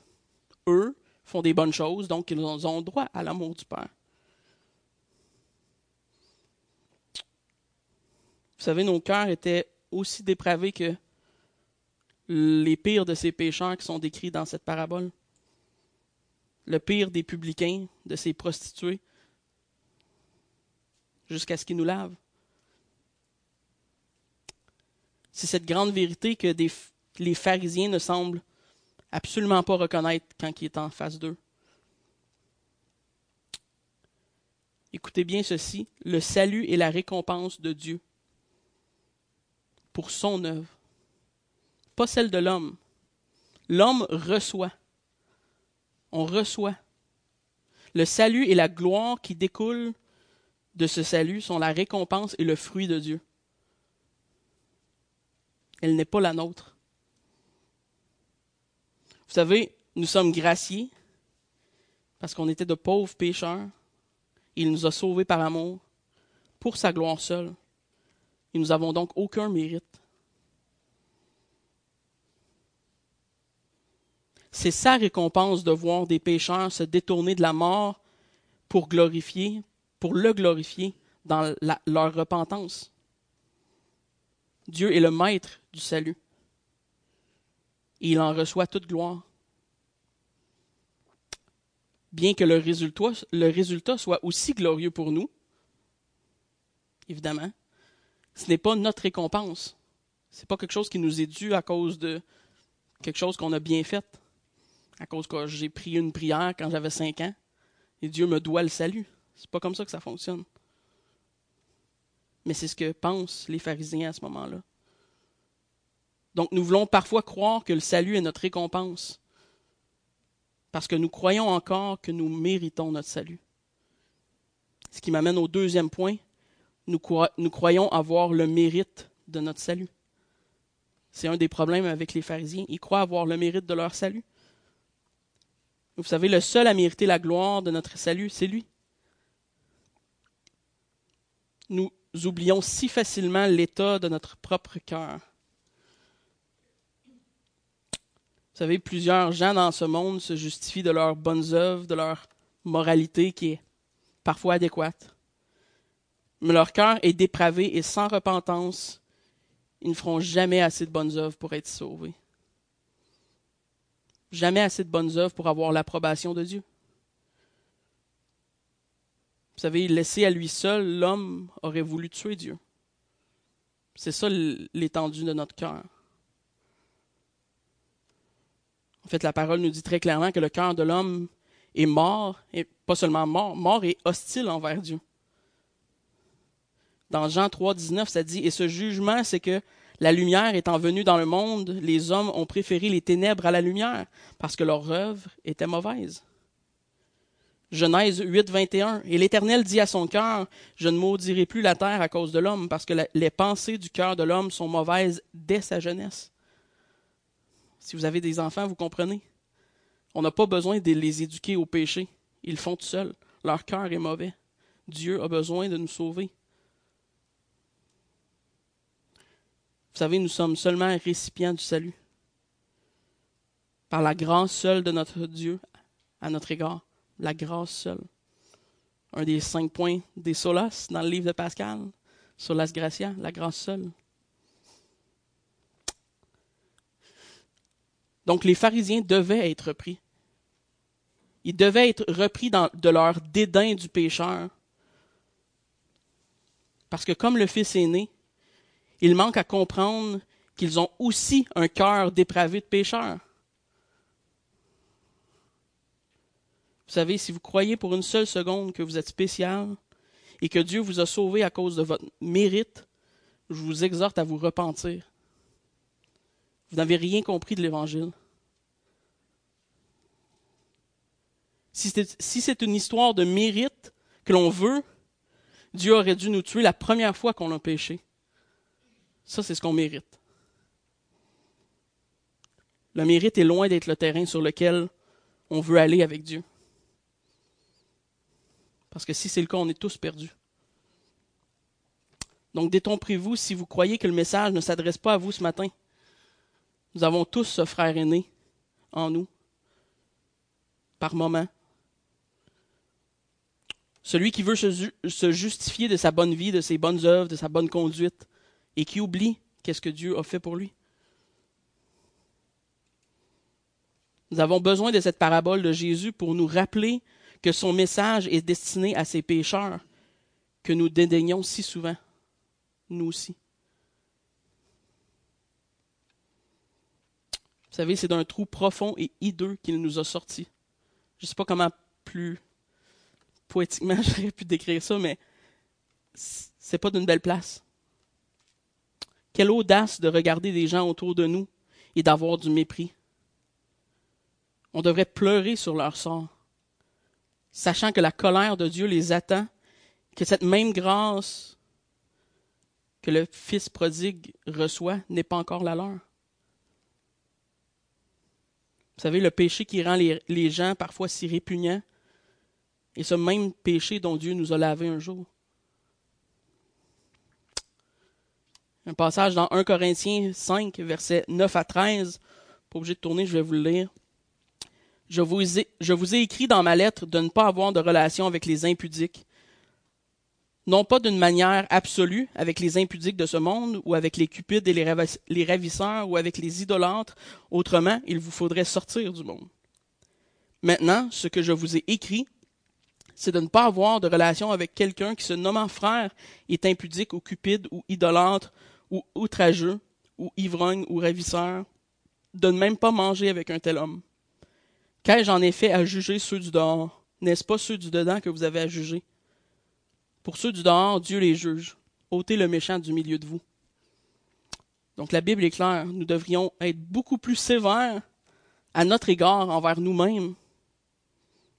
Eux font des bonnes choses, donc ils ont droit à l'amour du Père. Vous savez, nos cœurs étaient aussi dépravés que les pires de ces pécheurs qui sont décrits dans cette parabole. Le pire des publicains, de ces prostituées, jusqu'à ce qu'il nous lave. C'est cette grande vérité que les pharisiens ne semblent absolument pas reconnaître quand il est en face d'eux. Écoutez bien ceci, le salut est la récompense de Dieu pour son œuvre, pas celle de l'homme. L'homme reçoit. On reçoit. Le salut et la gloire qui découlent de ce salut sont la récompense et le fruit de Dieu. Elle n'est pas la nôtre. Vous savez, nous sommes graciés, parce qu'on était de pauvres pécheurs. Il nous a sauvés par amour, pour sa gloire seule. Et nous n'avons donc aucun mérite. C'est sa récompense de voir des pécheurs se détourner de la mort pour glorifier, pour le glorifier dans leur repentance. Dieu est le maître du salut. Et il en reçoit toute gloire. Bien que le résultat, le résultat soit aussi glorieux pour nous, évidemment, ce n'est pas notre récompense. Ce n'est pas quelque chose qui nous est dû à cause de quelque chose qu'on a bien fait, à cause que j'ai pris une prière quand j'avais cinq ans et Dieu me doit le salut. C'est pas comme ça que ça fonctionne. Mais c'est ce que pensent les pharisiens à ce moment-là. Donc nous voulons parfois croire que le salut est notre récompense, parce que nous croyons encore que nous méritons notre salut. Ce qui m'amène au deuxième point, nous, croyons avoir le mérite de notre salut. C'est un des problèmes avec les pharisiens. Ils croient avoir le mérite de leur salut. Vous savez, le seul à mériter la gloire de notre salut, c'est lui. Nous oublions si facilement l'état de notre propre cœur. Vous savez, plusieurs gens dans ce monde se justifient de leurs bonnes œuvres, de leur moralité qui est parfois adéquate. Mais leur cœur est dépravé et sans repentance, ils ne feront jamais assez de bonnes œuvres pour être sauvés. Jamais assez de bonnes œuvres pour avoir l'approbation de Dieu. Vous savez, laissé à lui seul, l'homme aurait voulu tuer Dieu. C'est ça l'étendue de notre cœur. En fait, la parole nous dit très clairement que le cœur de l'homme est mort, et pas seulement mort, mort et hostile envers Dieu. Dans Jean 3, 19, ça dit, et ce jugement, c'est que la lumière étant venue dans le monde, les hommes ont préféré les ténèbres à la lumière, parce que leur œuvre était mauvaise. Genèse 8, 21. Et l'Éternel dit à son cœur, je ne maudirai plus la terre à cause de l'homme, parce que les pensées du cœur de l'homme sont mauvaises dès sa jeunesse. Si vous avez des enfants, vous comprenez. On n'a pas besoin de les éduquer au péché. Ils font tout seuls. Leur cœur est mauvais. Dieu a besoin de nous sauver. Vous savez, nous sommes seulement récipients du salut. Par la grâce seule de notre Dieu à notre égard. La grâce seule. Un des cinq points des solas dans le livre de Pascal. Solas gratia, la grâce seule. Donc les pharisiens devaient être repris. Ils devaient être repris de leur dédain du pécheur. Parce que comme le Fils est né, il manque à comprendre qu'ils ont aussi un cœur dépravé de pécheur. Vous savez, si vous croyez pour une seule seconde que vous êtes spécial et que Dieu vous a sauvé à cause de votre mérite, je vous exhorte à vous repentir. Vous n'avez rien compris de l'Évangile. Si c'est une histoire de mérite que l'on veut, Dieu aurait dû nous tuer la première fois qu'on a péché. Ça, c'est ce qu'on mérite. Le mérite est loin d'être le terrain sur lequel on veut aller avec Dieu. Parce que si c'est le cas, on est tous perdus. Donc détomprez-vous si vous croyez que le message ne s'adresse pas à vous ce matin. Nous avons tous ce frère aîné en nous, par moment. Celui qui veut se justifier de sa bonne vie, de ses bonnes œuvres, de sa bonne conduite, et qui oublie qu'est-ce que Dieu a fait pour lui. Nous avons besoin de cette parabole de Jésus pour nous rappeler que son message est destiné à ces pécheurs que nous dédaignons si souvent, nous aussi. Vous savez, c'est d'un trou profond et hideux qu'il nous a sortis. Je ne sais pas comment plus poétiquement [laughs] j'aurais pu décrire ça, mais c'est pas d'une belle place. Quelle audace de regarder des gens autour de nous et d'avoir du mépris. On devrait pleurer sur leur sort, sachant que la colère de Dieu les attend, que cette même grâce que le Fils prodigue reçoit n'est pas encore la leur. Vous savez, le péché qui rend les, gens parfois si répugnants, Et ce même péché dont Dieu nous a lavé un jour. Un passage dans 1 Corinthiens 5, versets 9 à 13. Pas obligé de tourner, je vais vous le lire. Je vous, ai, je vous ai écrit dans ma lettre de ne pas avoir de relation avec les impudiques. Non pas d'une manière absolue avec les impudiques de ce monde, ou avec les cupides et les ravisseurs, ou avec les idolâtres. Autrement, il vous faudrait sortir du monde. Maintenant, ce que je vous ai écrit, c'est de ne pas avoir de relation avec quelqu'un qui se nommant frère est impudique ou cupide ou idolâtre ou outrageux ou ivrogne ou ravisseur, de ne même pas manger avec un tel homme. Qu'ai-je en effet à juger ceux du dehors? N'est-ce pas ceux du dedans que vous avez à juger? Pour ceux du dehors, Dieu les juge. ôtez le méchant du milieu de vous. Donc la Bible est claire, nous devrions être beaucoup plus sévères à notre égard envers nous-mêmes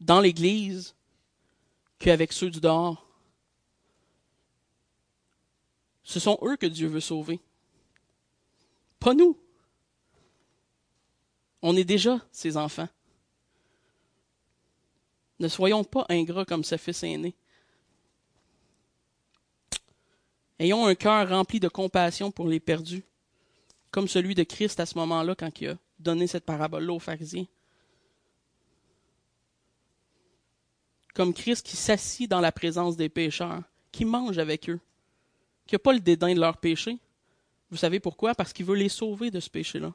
dans l'Église qu'avec ceux du dehors. Ce sont eux que Dieu veut sauver. Pas nous. On est déjà ses enfants. Ne soyons pas ingrats comme ce fils aîné. Ayons un cœur rempli de compassion pour les perdus, comme celui de Christ à ce moment-là quand il a donné cette parabole-là aux pharisiens. Comme Christ qui s'assit dans la présence des pécheurs, qui mange avec eux, qui n'a pas le dédain de leur péché. Vous savez pourquoi? Parce qu'il veut les sauver de ce péché-là.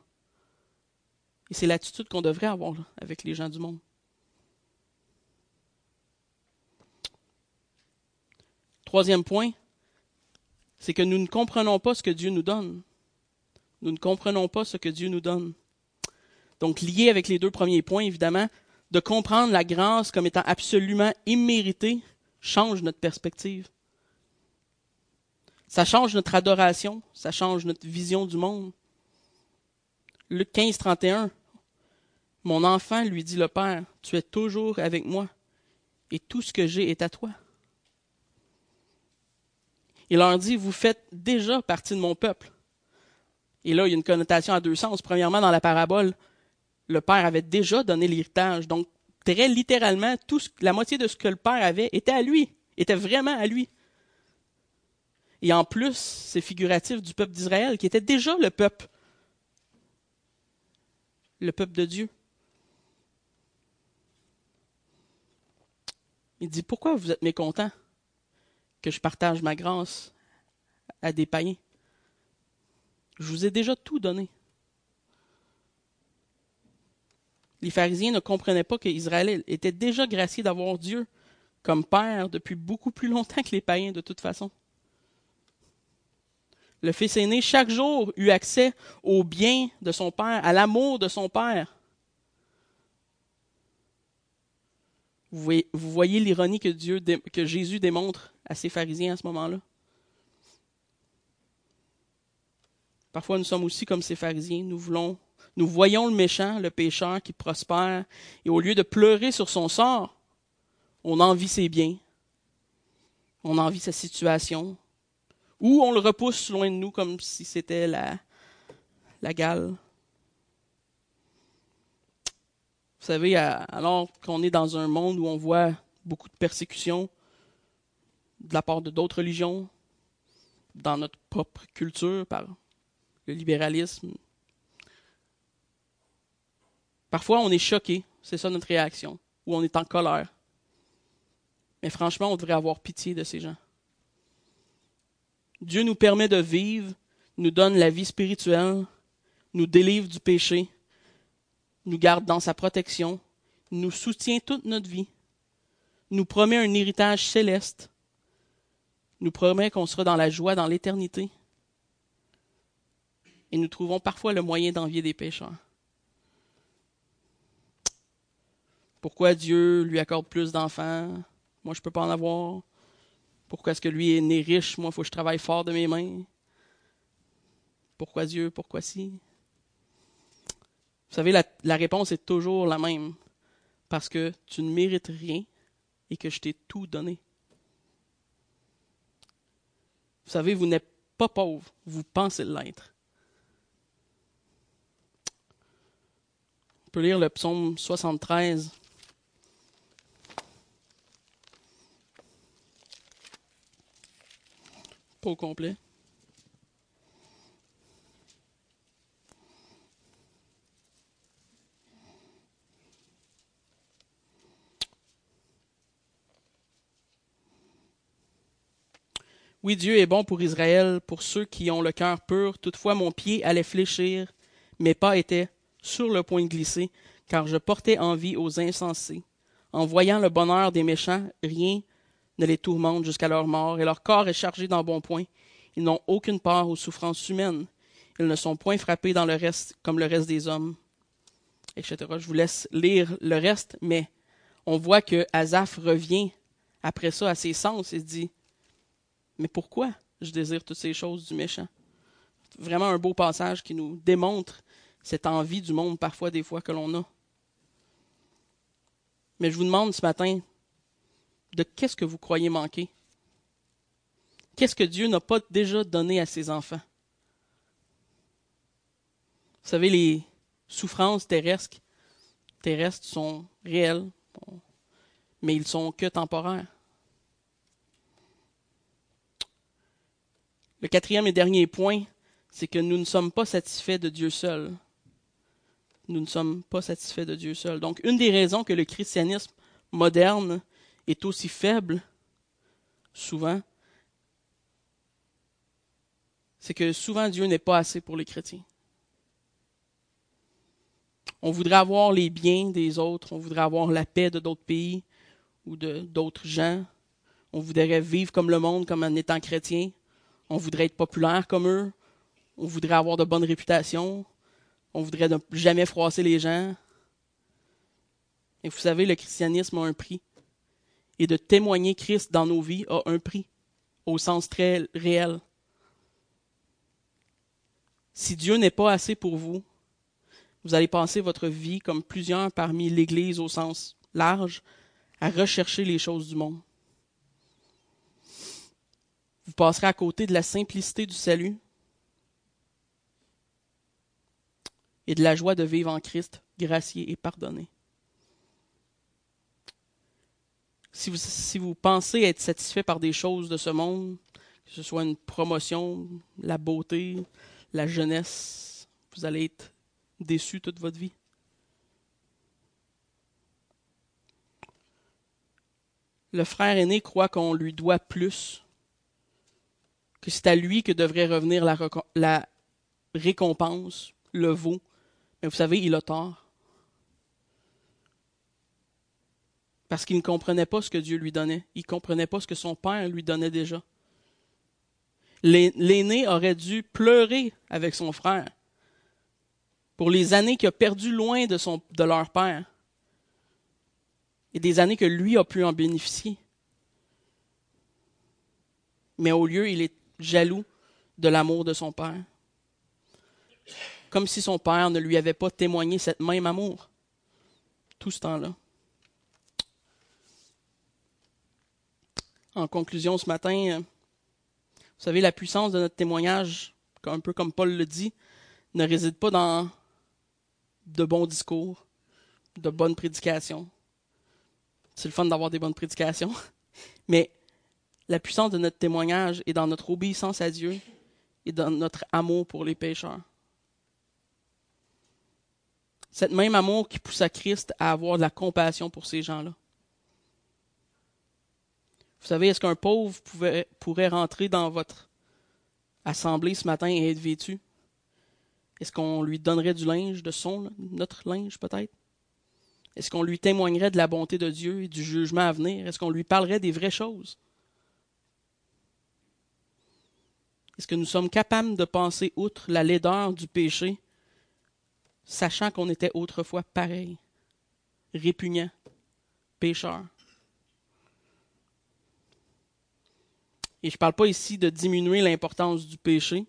Et c'est l'attitude qu'on devrait avoir avec les gens du monde. Troisième point, c'est que nous ne comprenons pas ce que Dieu nous donne. Nous ne comprenons pas ce que Dieu nous donne. Donc, lié avec les deux premiers points, évidemment, de comprendre la grâce comme étant absolument imméritée change notre perspective. Ça change notre adoration, ça change notre vision du monde. Luc 15, 31. Mon enfant, lui dit le Père, tu es toujours avec moi, et tout ce que j'ai est à toi. Il leur dit, vous faites déjà partie de mon peuple. Et là, il y a une connotation à deux sens. Premièrement, dans la parabole, le Père avait déjà donné l'héritage. Donc, très littéralement, la moitié de ce que le Père avait était à lui, était vraiment à lui. Et en plus, c'est figuratif du peuple d'Israël, qui était déjà le peuple, le peuple de Dieu. Il dit, pourquoi vous êtes mécontent que je partage ma grâce à des païens? Je vous ai déjà tout donné. Les pharisiens ne comprenaient pas qu'Israël était déjà gracié d'avoir Dieu comme Père depuis beaucoup plus longtemps que les païens de toute façon. Le fils aîné, chaque jour, eut accès au bien de son père, à l'amour de son père. Vous voyez, l'ironie que, Dieu, que Jésus démontre à ses pharisiens à ce moment-là. Parfois, nous sommes aussi comme ces pharisiens. Nous voulons, nous voyons le méchant, le pécheur qui prospère, et au lieu de pleurer sur son sort, on envie ses biens, on envie sa situation, ou on le repousse loin de nous comme si c'était la, la gale. Vous savez, alors qu'on est dans un monde où on voit beaucoup de persécutions de la part de d'autres religions, dans notre propre culture, par le libéralisme, parfois on est choqué, c'est ça notre réaction, ou on est en colère. Mais franchement, on devrait avoir pitié de ces gens. Dieu nous permet de vivre, nous donne la vie spirituelle, nous délivre du péché, nous garde dans sa protection, nous soutient toute notre vie, nous promet un héritage céleste, nous promet qu'on sera dans la joie dans l'éternité. Et nous trouvons parfois le moyen d'envier des pécheurs. Pourquoi Dieu lui accorde plus d'enfants? Moi, je ne peux pas en avoir. Pourquoi est-ce que lui est né riche? Moi, il faut que je travaille fort de mes mains. Pourquoi Dieu? Pourquoi si? Vous savez, la, la réponse est toujours la même. Parce que tu ne mérites rien et que je t'ai tout donné. Vous savez, vous n'êtes pas pauvre, vous pensez l'être. On peut lire le psaume 73. Complet. Oui, Dieu est bon pour Israël, pour ceux qui ont le cœur pur. Toutefois, mon pied allait fléchir, mes pas étaient sur le point de glisser, car je portais envie aux insensés. En voyant le bonheur des méchants, rien ne les tourmente jusqu'à leur mort, et leur corps est chargé d'embonpoint. Ils n'ont aucune part aux souffrances humaines. Ils ne sont point frappés dans le reste comme le reste des hommes, etc. Je vous laisse lire le reste, mais on voit que Azaph revient après ça à ses sens et dit mais pourquoi je désire toutes ces choses du méchant? Vraiment un beau passage qui nous démontre cette envie du monde parfois des fois que l'on a. Mais je vous demande ce matin, de qu'est-ce que vous croyez manquer? Qu'est-ce que Dieu n'a pas déjà donné à ses enfants? Vous savez, les souffrances terrestres, sont réelles, mais ils sont que temporaires. Le quatrième et dernier point, c'est que nous ne sommes pas satisfaits de Dieu seul. Nous ne sommes pas satisfaits de Dieu seul. Donc, une des raisons que le christianisme moderne est aussi faible, souvent, c'est que souvent Dieu n'est pas assez pour les chrétiens. On voudrait avoir les biens des autres, on voudrait avoir la paix de d'autres pays ou de d'autres gens. On voudrait vivre comme le monde, comme en étant chrétien. On voudrait être populaire comme eux. On voudrait avoir de bonnes réputations. On voudrait ne jamais froisser les gens. Et vous savez, le christianisme a un prix. Et de témoigner Christ dans nos vies a un prix, au sens très réel. Si Dieu n'est pas assez pour vous, vous allez passer votre vie, comme plusieurs parmi l'Église au sens large, à rechercher les choses du monde. Vous passerez à côté de la simplicité du salut et de la joie de vivre en Christ, gracié et pardonné. Si vous, pensez être satisfait par des choses de ce monde, que ce soit une promotion, la beauté, la jeunesse, vous allez être déçu toute votre vie. Le frère aîné croit qu'on lui doit plus que c'est à lui que devrait revenir la, la récompense, le veau. Mais vous savez, il a tort. Parce qu'il ne comprenait pas ce que Dieu lui donnait. Il ne comprenait pas ce que son père lui donnait déjà. L'aîné aurait dû pleurer avec son frère pour les années qu'il a perdues loin de, son, leur père et des années que lui a pu en bénéficier. Mais au lieu, il est jaloux de l'amour de son père. Comme si son père ne lui avait pas témoigné cette même amour tout ce temps-là. En conclusion, ce matin, vous savez, la puissance de notre témoignage, un peu comme Paul le dit, ne réside pas dans de bons discours, de bonnes prédications. C'est le fun d'avoir des bonnes prédications, [laughs] mais la puissance de notre témoignage est dans notre obéissance à Dieu et dans notre amour pour les pécheurs. Cette même amour qui pousse à Christ à avoir de la compassion pour ces gens-là. Vous savez, est-ce qu'un pauvre pouvait, pourrait rentrer dans votre assemblée ce matin et être vêtu? Est-ce qu'on lui donnerait du linge, de son, notre linge peut-être? Est-ce qu'on lui témoignerait de la bonté de Dieu et du jugement à venir? Est-ce qu'on lui parlerait des vraies choses? Est-ce que nous sommes capables de penser outre la laideur du péché, sachant qu'on était autrefois pareil, répugnant, pécheur? Et je ne parle pas ici de diminuer l'importance du péché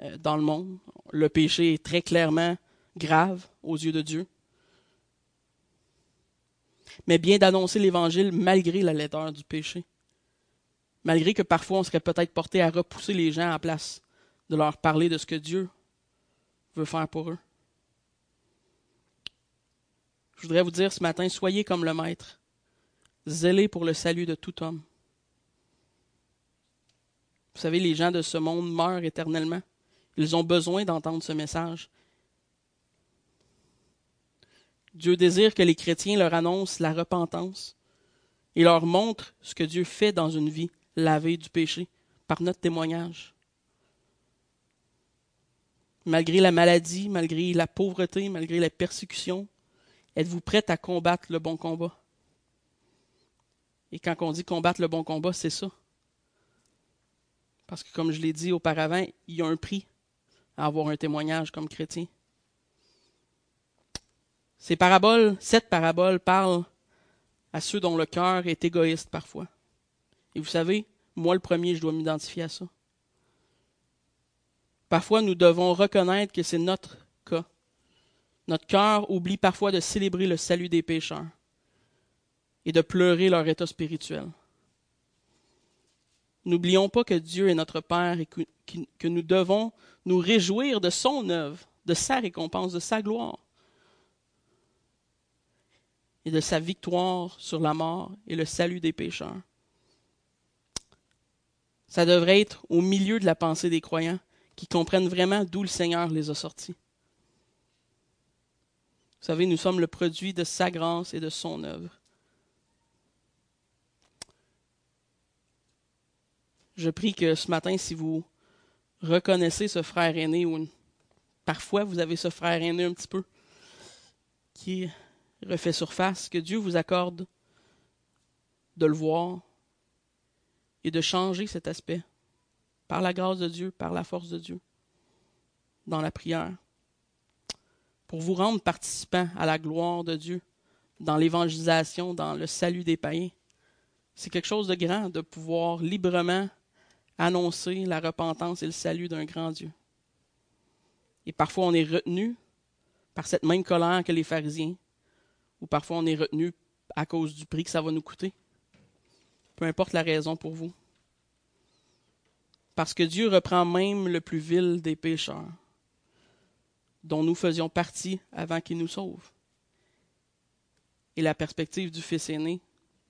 euh, dans le monde. Le péché est très clairement grave aux yeux de Dieu. Mais bien d'annoncer l'Évangile malgré la laideur du péché malgré que parfois on serait peut-être porté à repousser les gens à place de leur parler de ce que Dieu veut faire pour eux. Je voudrais vous dire ce matin, soyez comme le Maître, zélés pour le salut de tout homme. Vous savez, les gens de ce monde meurent éternellement. Ils ont besoin d'entendre ce message. Dieu désire que les chrétiens leur annoncent la repentance et leur montrent ce que Dieu fait dans une vie lavée du péché par notre témoignage. Malgré la maladie, malgré la pauvreté, malgré la persécution, êtes-vous prête à combattre le bon combat? Et quand on dit combattre le bon combat, c'est ça. Parce que comme je l'ai dit auparavant, il y a un prix à avoir un témoignage comme chrétien. Ces paraboles, cette parabole parle à ceux dont le cœur est égoïste parfois. Et vous savez, moi le premier, je dois m'identifier à ça. Parfois, nous devons reconnaître que c'est notre cas. Notre cœur oublie parfois de célébrer le salut des pécheurs et de pleurer leur état spirituel. N'oublions pas que Dieu est notre Père et que, nous devons nous réjouir de son œuvre, de sa récompense, de sa gloire et de sa victoire sur la mort et le salut des pécheurs. Ça devrait être au milieu de la pensée des croyants qui comprennent vraiment d'où le Seigneur les a sortis. Vous savez, nous sommes le produit de sa grâce et de son œuvre. Je prie que ce matin, si vous reconnaissez ce frère aîné, ou parfois vous avez ce frère aîné un petit peu, qui refait surface, que Dieu vous accorde de le voir et de changer cet aspect par la grâce de Dieu, par la force de Dieu, dans la prière, pour vous rendre participant à la gloire de Dieu, dans l'évangélisation, dans le salut des païens. C'est quelque chose de grand de pouvoir librement annoncer la repentance et le salut d'un grand Dieu. Et parfois on est retenu par cette même colère que les pharisiens, ou parfois on est retenu à cause du prix que ça va nous coûter. Peu importe la raison pour vous. Parce que Dieu reprend même le plus vil des pécheurs, dont nous faisions partie avant qu'il nous sauve. Et la perspective du Fils aîné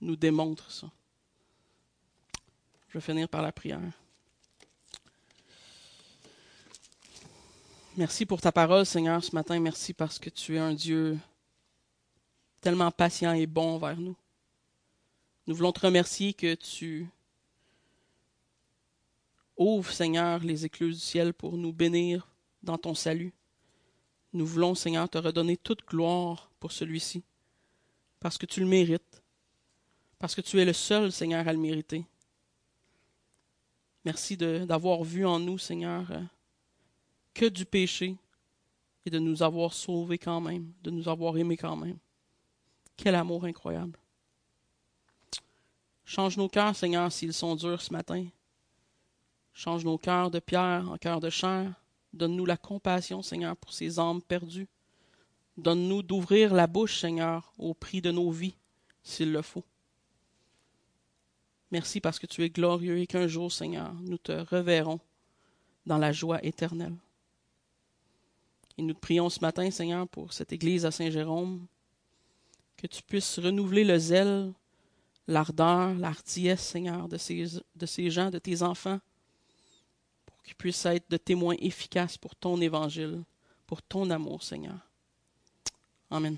nous démontre ça. Je vais finir par la prière. Merci pour ta parole, Seigneur, ce matin. Merci parce que tu es un Dieu tellement patient et bon envers nous. Nous voulons te remercier que tu ouvres, Seigneur, les écluses du ciel pour nous bénir dans ton salut. Nous voulons, Seigneur, te redonner toute gloire pour celui-ci, parce que tu le mérites, parce que tu es le seul, Seigneur, à le mériter. Merci d'avoir vu en nous, Seigneur, euh, que du péché et de nous avoir sauvés quand même, de nous avoir aimés quand même. Quel amour incroyable. Change nos cœurs, Seigneur, s'ils sont durs ce matin. Change nos cœurs de pierre en cœurs de chair. Donne-nous la compassion, Seigneur, pour ces âmes perdues. Donne-nous d'ouvrir la bouche, Seigneur, au prix de nos vies, s'il le faut. Merci parce que tu es glorieux et qu'un jour, Seigneur, nous te reverrons dans la joie éternelle. Et nous te prions ce matin, Seigneur, pour cette église à Saint-Jérôme, que tu puisses renouveler le zèle, l'ardeur, l'artiesse, Seigneur, de ces, de ces gens, de tes enfants, pour qu'ils puissent être de témoins efficaces pour ton évangile, pour ton amour, Seigneur. Amen.